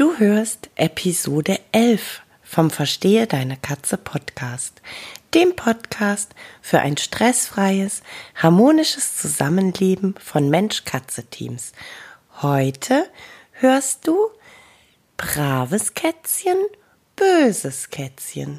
Du hörst Episode 11 vom Verstehe deine Katze Podcast, dem Podcast für ein stressfreies, harmonisches Zusammenleben von Mensch-Katze-Teams. Heute hörst du braves Kätzchen, böses Kätzchen.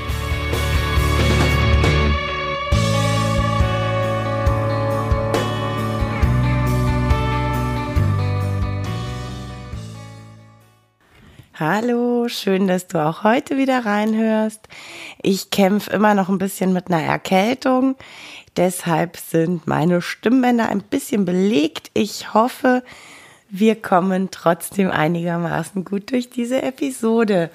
Hallo, schön, dass du auch heute wieder reinhörst. Ich kämpfe immer noch ein bisschen mit einer Erkältung. Deshalb sind meine Stimmbänder ein bisschen belegt. Ich hoffe, wir kommen trotzdem einigermaßen gut durch diese Episode.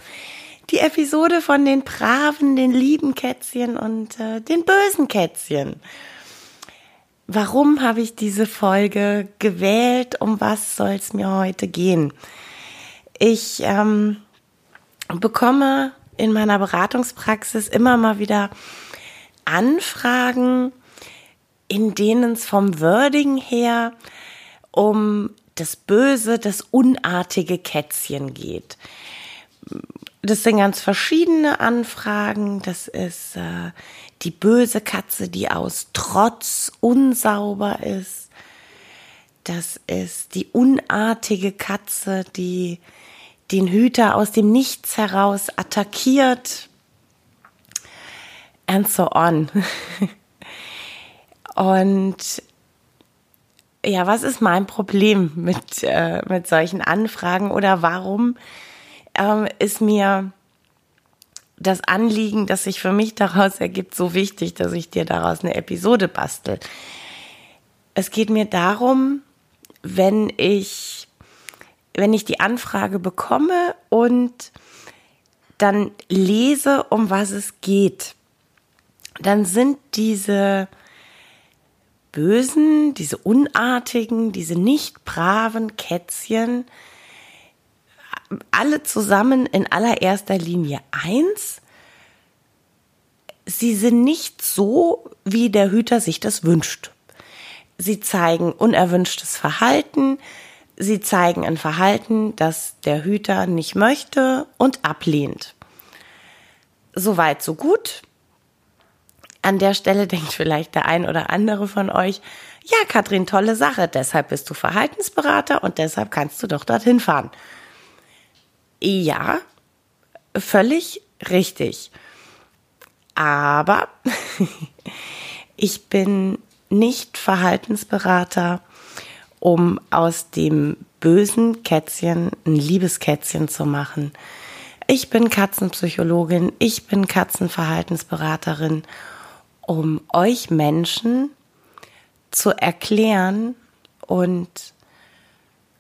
Die Episode von den braven, den lieben Kätzchen und äh, den bösen Kätzchen. Warum habe ich diese Folge gewählt? Um was soll es mir heute gehen? Ich ähm, bekomme in meiner Beratungspraxis immer mal wieder Anfragen, in denen es vom Wording her um das böse, das unartige Kätzchen geht. Das sind ganz verschiedene Anfragen. Das ist äh, die böse Katze, die aus Trotz unsauber ist. Das ist die unartige Katze, die den Hüter aus dem Nichts heraus attackiert and so on. Und ja, was ist mein Problem mit, äh, mit solchen Anfragen oder warum ähm, ist mir das Anliegen, das sich für mich daraus ergibt, so wichtig, dass ich dir daraus eine Episode bastel? Es geht mir darum, wenn ich wenn ich die Anfrage bekomme und dann lese, um was es geht, dann sind diese bösen, diese unartigen, diese nicht braven Kätzchen alle zusammen in allererster Linie eins. Sie sind nicht so, wie der Hüter sich das wünscht. Sie zeigen unerwünschtes Verhalten, Sie zeigen ein Verhalten, das der Hüter nicht möchte und ablehnt. Soweit, so gut. An der Stelle denkt vielleicht der ein oder andere von euch, ja, Katrin, tolle Sache, deshalb bist du Verhaltensberater und deshalb kannst du doch dorthin fahren. Ja, völlig richtig. Aber ich bin nicht Verhaltensberater um aus dem bösen Kätzchen ein liebes Kätzchen zu machen. Ich bin Katzenpsychologin, ich bin Katzenverhaltensberaterin, um euch Menschen zu erklären und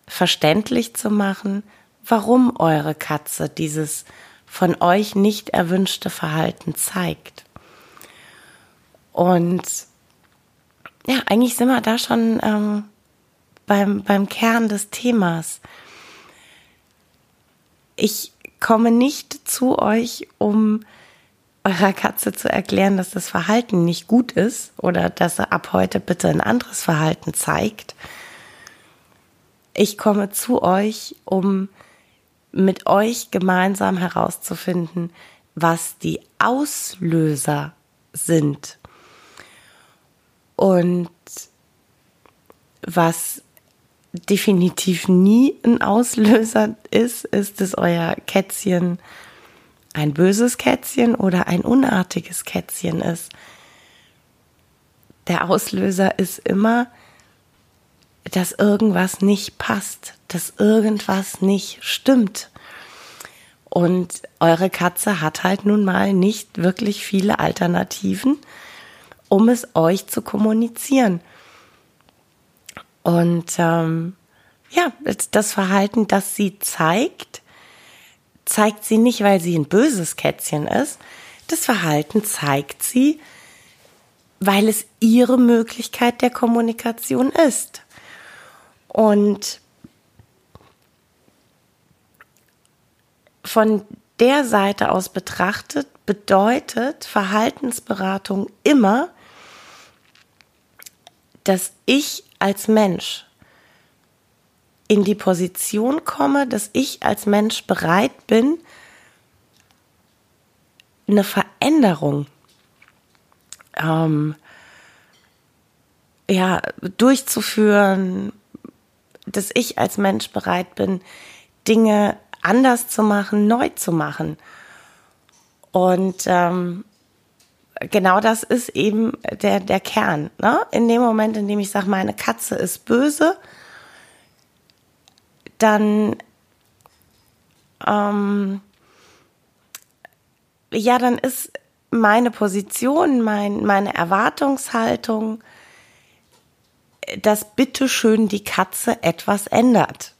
verständlich zu machen, warum eure Katze dieses von euch nicht erwünschte Verhalten zeigt. Und ja, eigentlich sind wir da schon ähm, beim, beim Kern des Themas. Ich komme nicht zu euch, um eurer Katze zu erklären, dass das Verhalten nicht gut ist oder dass er ab heute bitte ein anderes Verhalten zeigt. Ich komme zu euch, um mit euch gemeinsam herauszufinden, was die Auslöser sind und was definitiv nie ein Auslöser ist, ist es euer Kätzchen ein böses Kätzchen oder ein unartiges Kätzchen ist. Der Auslöser ist immer dass irgendwas nicht passt, dass irgendwas nicht stimmt. Und eure Katze hat halt nun mal nicht wirklich viele Alternativen, um es euch zu kommunizieren. Und ähm, ja, das Verhalten, das sie zeigt, zeigt sie nicht, weil sie ein böses Kätzchen ist. Das Verhalten zeigt sie, weil es ihre Möglichkeit der Kommunikation ist. Und von der Seite aus betrachtet bedeutet Verhaltensberatung immer, dass ich als Mensch in die Position komme, dass ich als Mensch bereit bin, eine Veränderung ähm, ja, durchzuführen, dass ich als Mensch bereit bin, Dinge anders zu machen, neu zu machen. Und ähm, genau das ist eben der, der Kern. Ne? In dem Moment, in dem ich sage, meine Katze ist böse, dann ähm, ja, dann ist meine Position, mein, meine Erwartungshaltung, dass bitteschön die Katze etwas ändert.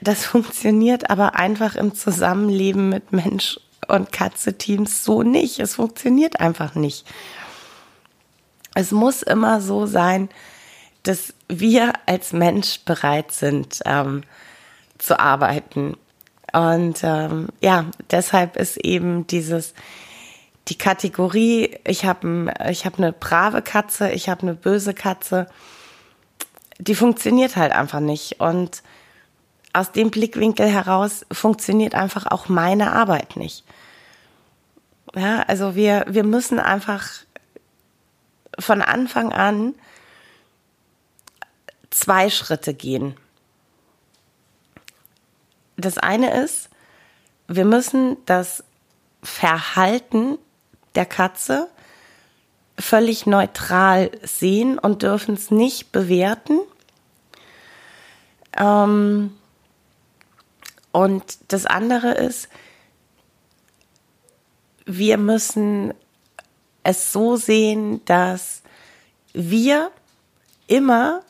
Das funktioniert aber einfach im Zusammenleben mit Mensch und Katze-Teams so nicht. Es funktioniert einfach nicht. Es muss immer so sein, dass wir als Mensch bereit sind ähm, zu arbeiten. Und ähm, ja, deshalb ist eben dieses die Kategorie, ich habe ich hab eine brave Katze, ich habe eine böse Katze, die funktioniert halt einfach nicht. Und aus dem Blickwinkel heraus funktioniert einfach auch meine Arbeit nicht. Ja, also wir, wir müssen einfach von Anfang an zwei Schritte gehen. Das eine ist, wir müssen das Verhalten der Katze völlig neutral sehen und dürfen es nicht bewerten. Ähm, und das andere ist, wir müssen es so sehen, dass wir immer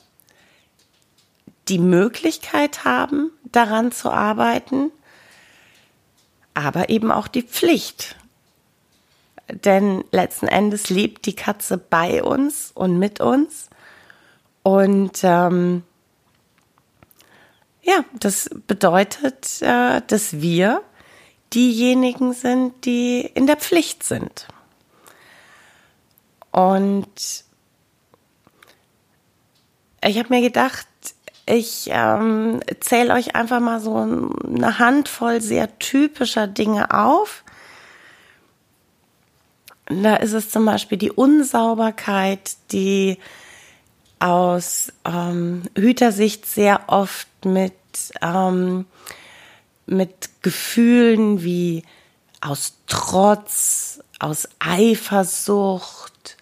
die Möglichkeit haben, daran zu arbeiten, aber eben auch die Pflicht. Denn letzten Endes lebt die Katze bei uns und mit uns. Und ähm, ja, das bedeutet, äh, dass wir diejenigen sind, die in der Pflicht sind. Und ich habe mir gedacht, ich ähm, zähle euch einfach mal so eine Handvoll sehr typischer Dinge auf. Da ist es zum Beispiel die Unsauberkeit, die aus ähm, Hütersicht sehr oft mit, ähm, mit Gefühlen wie aus Trotz, aus Eifersucht,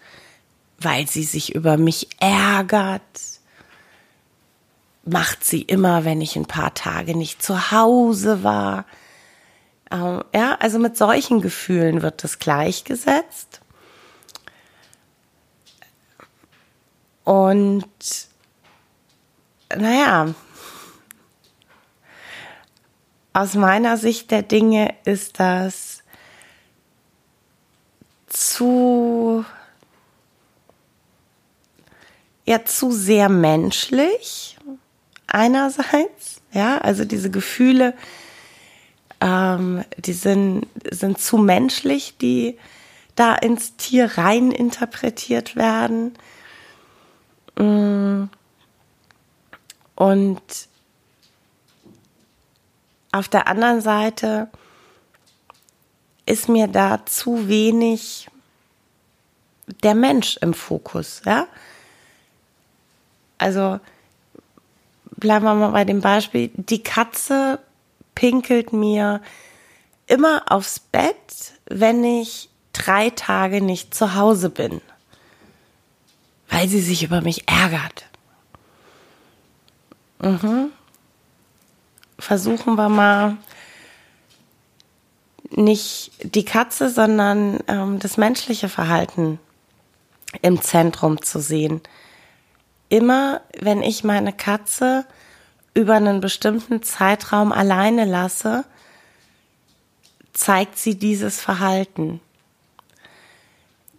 weil sie sich über mich ärgert, macht sie immer, wenn ich ein paar Tage nicht zu Hause war. Ähm, ja, also mit solchen Gefühlen wird das gleichgesetzt. Und naja, aus meiner Sicht der Dinge ist das zu ja zu sehr menschlich einerseits, ja, also diese Gefühle, ähm, die sind, sind zu menschlich, die da ins Tier rein interpretiert werden. Mm. Und auf der anderen Seite ist mir da zu wenig der Mensch im Fokus, ja. Also bleiben wir mal bei dem Beispiel, die Katze pinkelt mir immer aufs Bett, wenn ich drei Tage nicht zu Hause bin, weil sie sich über mich ärgert. Mhm. Versuchen wir mal nicht die Katze, sondern ähm, das menschliche Verhalten im Zentrum zu sehen. Immer wenn ich meine Katze über einen bestimmten Zeitraum alleine lasse, zeigt sie dieses Verhalten.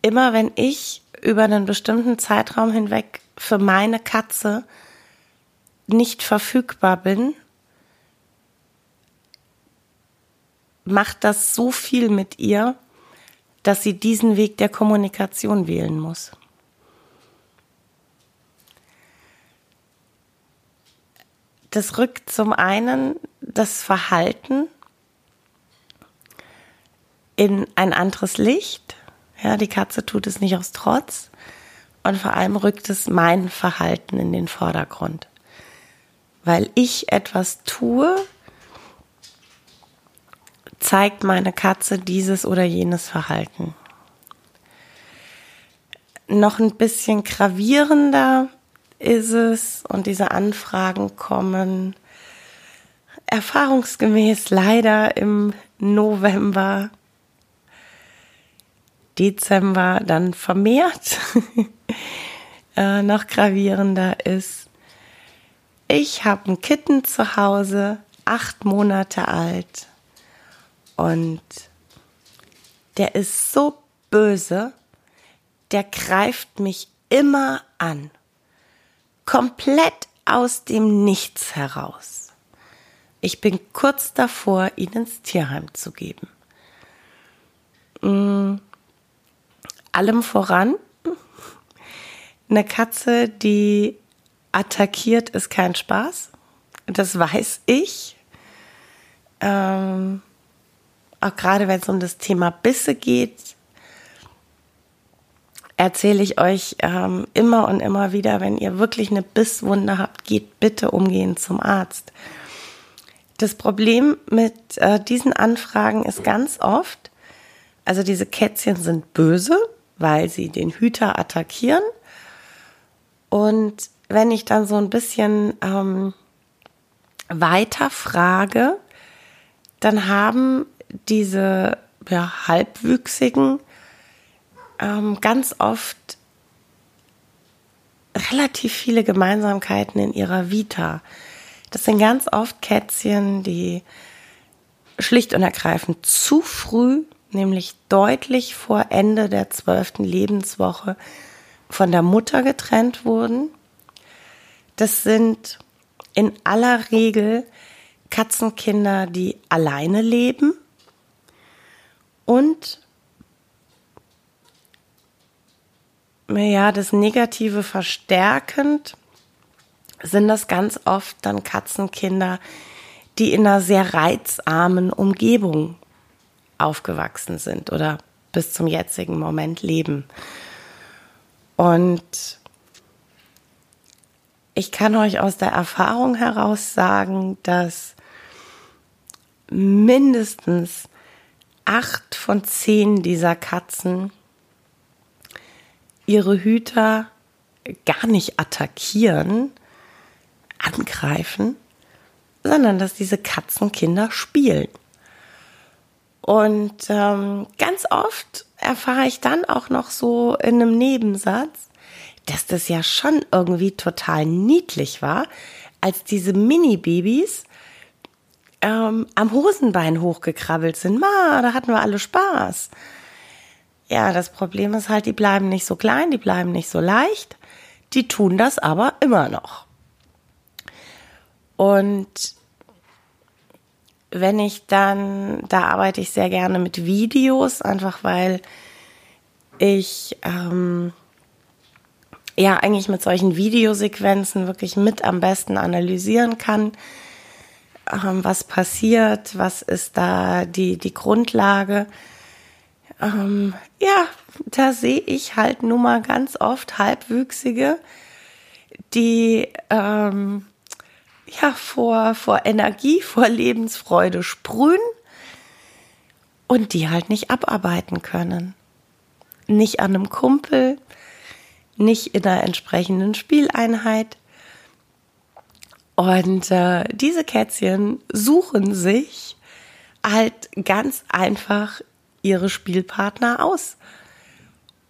Immer wenn ich über einen bestimmten Zeitraum hinweg für meine Katze nicht verfügbar bin, macht das so viel mit ihr, dass sie diesen Weg der Kommunikation wählen muss. Das rückt zum einen das Verhalten in ein anderes Licht. Ja, die Katze tut es nicht aus Trotz. Und vor allem rückt es mein Verhalten in den Vordergrund. Weil ich etwas tue, zeigt meine Katze dieses oder jenes Verhalten. Noch ein bisschen gravierender ist es und diese Anfragen kommen erfahrungsgemäß leider im November, Dezember dann vermehrt. äh, noch gravierender ist, ich habe ein Kitten zu Hause, acht Monate alt und der ist so böse, der greift mich immer an. Komplett aus dem Nichts heraus. Ich bin kurz davor, ihn ins Tierheim zu geben. Allem voran, eine Katze, die attackiert, ist kein Spaß. Das weiß ich. Ähm, auch gerade wenn es um das Thema Bisse geht, erzähle ich euch ähm, immer und immer wieder, wenn ihr wirklich eine Bisswunde habt, geht bitte umgehend zum Arzt. Das Problem mit äh, diesen Anfragen ist ganz oft, also diese Kätzchen sind böse, weil sie den Hüter attackieren. Und wenn ich dann so ein bisschen ähm, weiter frage, dann haben diese ja, halbwüchsigen ähm, ganz oft relativ viele Gemeinsamkeiten in ihrer Vita. Das sind ganz oft Kätzchen, die schlicht und ergreifend zu früh, nämlich deutlich vor Ende der zwölften Lebenswoche, von der Mutter getrennt wurden. Das sind in aller Regel Katzenkinder, die alleine leben und ja, das Negative verstärkend sind das ganz oft dann Katzenkinder, die in einer sehr reizarmen Umgebung aufgewachsen sind oder bis zum jetzigen Moment leben. Und ich kann euch aus der Erfahrung heraus sagen, dass mindestens acht von zehn dieser Katzen ihre Hüter gar nicht attackieren, angreifen, sondern dass diese Katzenkinder spielen. Und ähm, ganz oft erfahre ich dann auch noch so in einem Nebensatz, dass das ja schon irgendwie total niedlich war, als diese Mini-Babys ähm, am Hosenbein hochgekrabbelt sind. Ma, da hatten wir alle Spaß. Ja, das Problem ist halt, die bleiben nicht so klein, die bleiben nicht so leicht. Die tun das aber immer noch. Und wenn ich dann, da arbeite ich sehr gerne mit Videos, einfach weil ich ähm, ja eigentlich mit solchen Videosequenzen wirklich mit am besten analysieren kann, ähm, was passiert, was ist da die, die Grundlage. Ähm, ja, da sehe ich halt nun mal ganz oft Halbwüchsige, die ähm, ja vor, vor Energie, vor Lebensfreude sprühen und die halt nicht abarbeiten können. Nicht an einem Kumpel, nicht in einer entsprechenden Spieleinheit. Und äh, diese Kätzchen suchen sich halt ganz einfach ihre Spielpartner aus.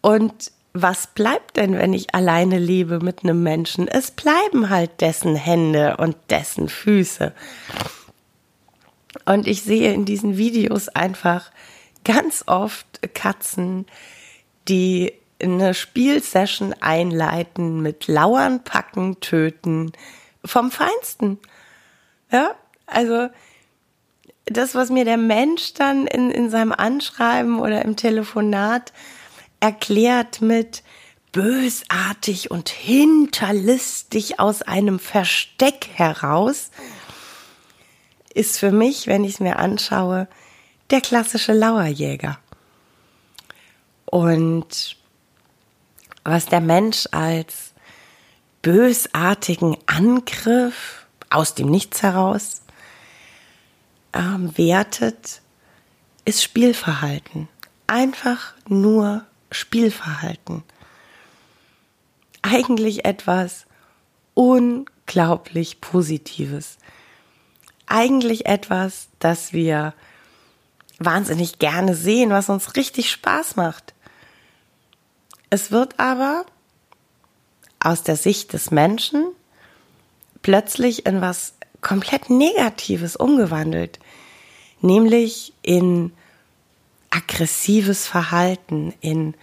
Und was bleibt denn, wenn ich alleine lebe mit einem Menschen? Es bleiben halt dessen Hände und dessen Füße. Und ich sehe in diesen Videos einfach ganz oft Katzen, die eine Spielsession einleiten mit Lauern, Packen, Töten vom Feinsten. Ja, also das, was mir der Mensch dann in, in seinem Anschreiben oder im Telefonat erklärt mit bösartig und hinterlistig aus einem Versteck heraus, ist für mich, wenn ich es mir anschaue, der klassische Lauerjäger. Und was der Mensch als bösartigen Angriff aus dem Nichts heraus ähm, wertet, ist Spielverhalten. Einfach nur Spielverhalten. Eigentlich etwas unglaublich Positives. Eigentlich etwas, das wir wahnsinnig gerne sehen, was uns richtig Spaß macht. Es wird aber aus der Sicht des Menschen plötzlich in was komplett Negatives umgewandelt, nämlich in aggressives Verhalten, in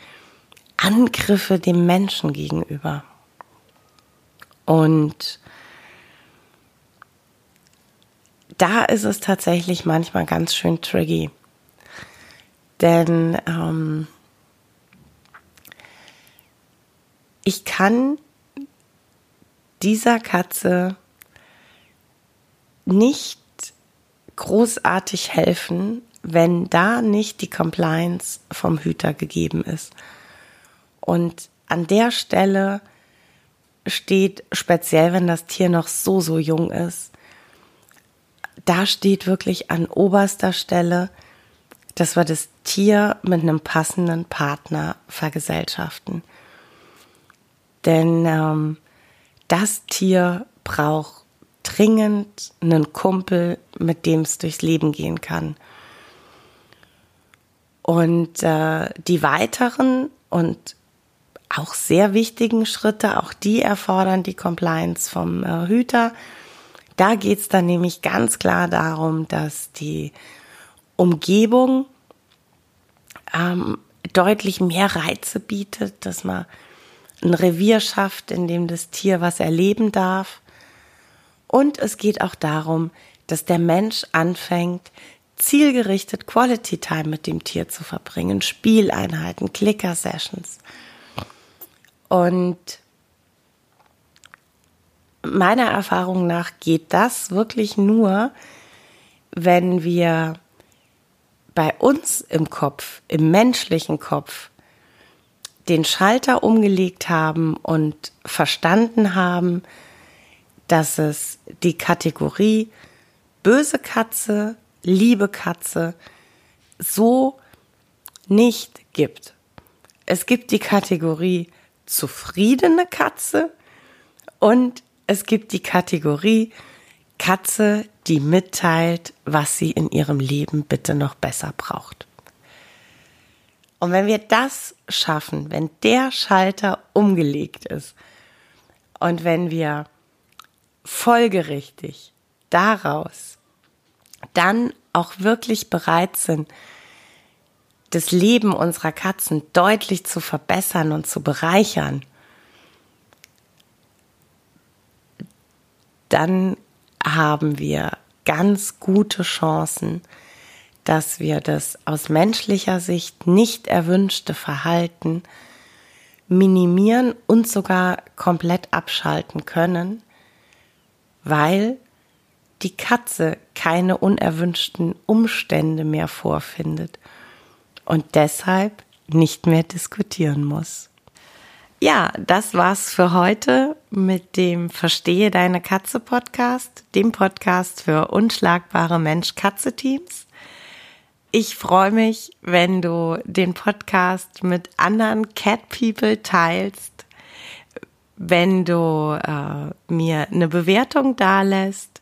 Angriffe dem Menschen gegenüber. Und da ist es tatsächlich manchmal ganz schön tricky. Denn ähm, ich kann dieser Katze nicht großartig helfen, wenn da nicht die Compliance vom Hüter gegeben ist. Und an der Stelle steht, speziell wenn das Tier noch so, so jung ist, da steht wirklich an oberster Stelle, dass wir das Tier mit einem passenden Partner vergesellschaften. Denn ähm, das Tier braucht dringend einen Kumpel, mit dem es durchs Leben gehen kann. Und äh, die weiteren und auch sehr wichtigen Schritte, auch die erfordern die Compliance vom äh, Hüter. Da geht es dann nämlich ganz klar darum, dass die Umgebung ähm, deutlich mehr Reize bietet, dass man ein Revier schafft, in dem das Tier was erleben darf. Und es geht auch darum, dass der Mensch anfängt, zielgerichtet Quality Time mit dem Tier zu verbringen, Spieleinheiten, Clicker Sessions. Und meiner Erfahrung nach geht das wirklich nur, wenn wir bei uns im Kopf, im menschlichen Kopf, den Schalter umgelegt haben und verstanden haben, dass es die Kategorie böse Katze, liebe Katze so nicht gibt. Es gibt die Kategorie zufriedene Katze und es gibt die Kategorie Katze, die mitteilt, was sie in ihrem Leben bitte noch besser braucht. Und wenn wir das schaffen, wenn der Schalter umgelegt ist und wenn wir folgerichtig daraus dann auch wirklich bereit sind, das Leben unserer Katzen deutlich zu verbessern und zu bereichern, dann haben wir ganz gute Chancen, dass wir das aus menschlicher Sicht nicht erwünschte Verhalten minimieren und sogar komplett abschalten können, weil die Katze keine unerwünschten Umstände mehr vorfindet und deshalb nicht mehr diskutieren muss. Ja, das war's für heute mit dem Verstehe deine Katze Podcast, dem Podcast für unschlagbare Mensch-Katze-Teams. Ich freue mich, wenn du den Podcast mit anderen Cat People teilst, wenn du äh, mir eine Bewertung dalässt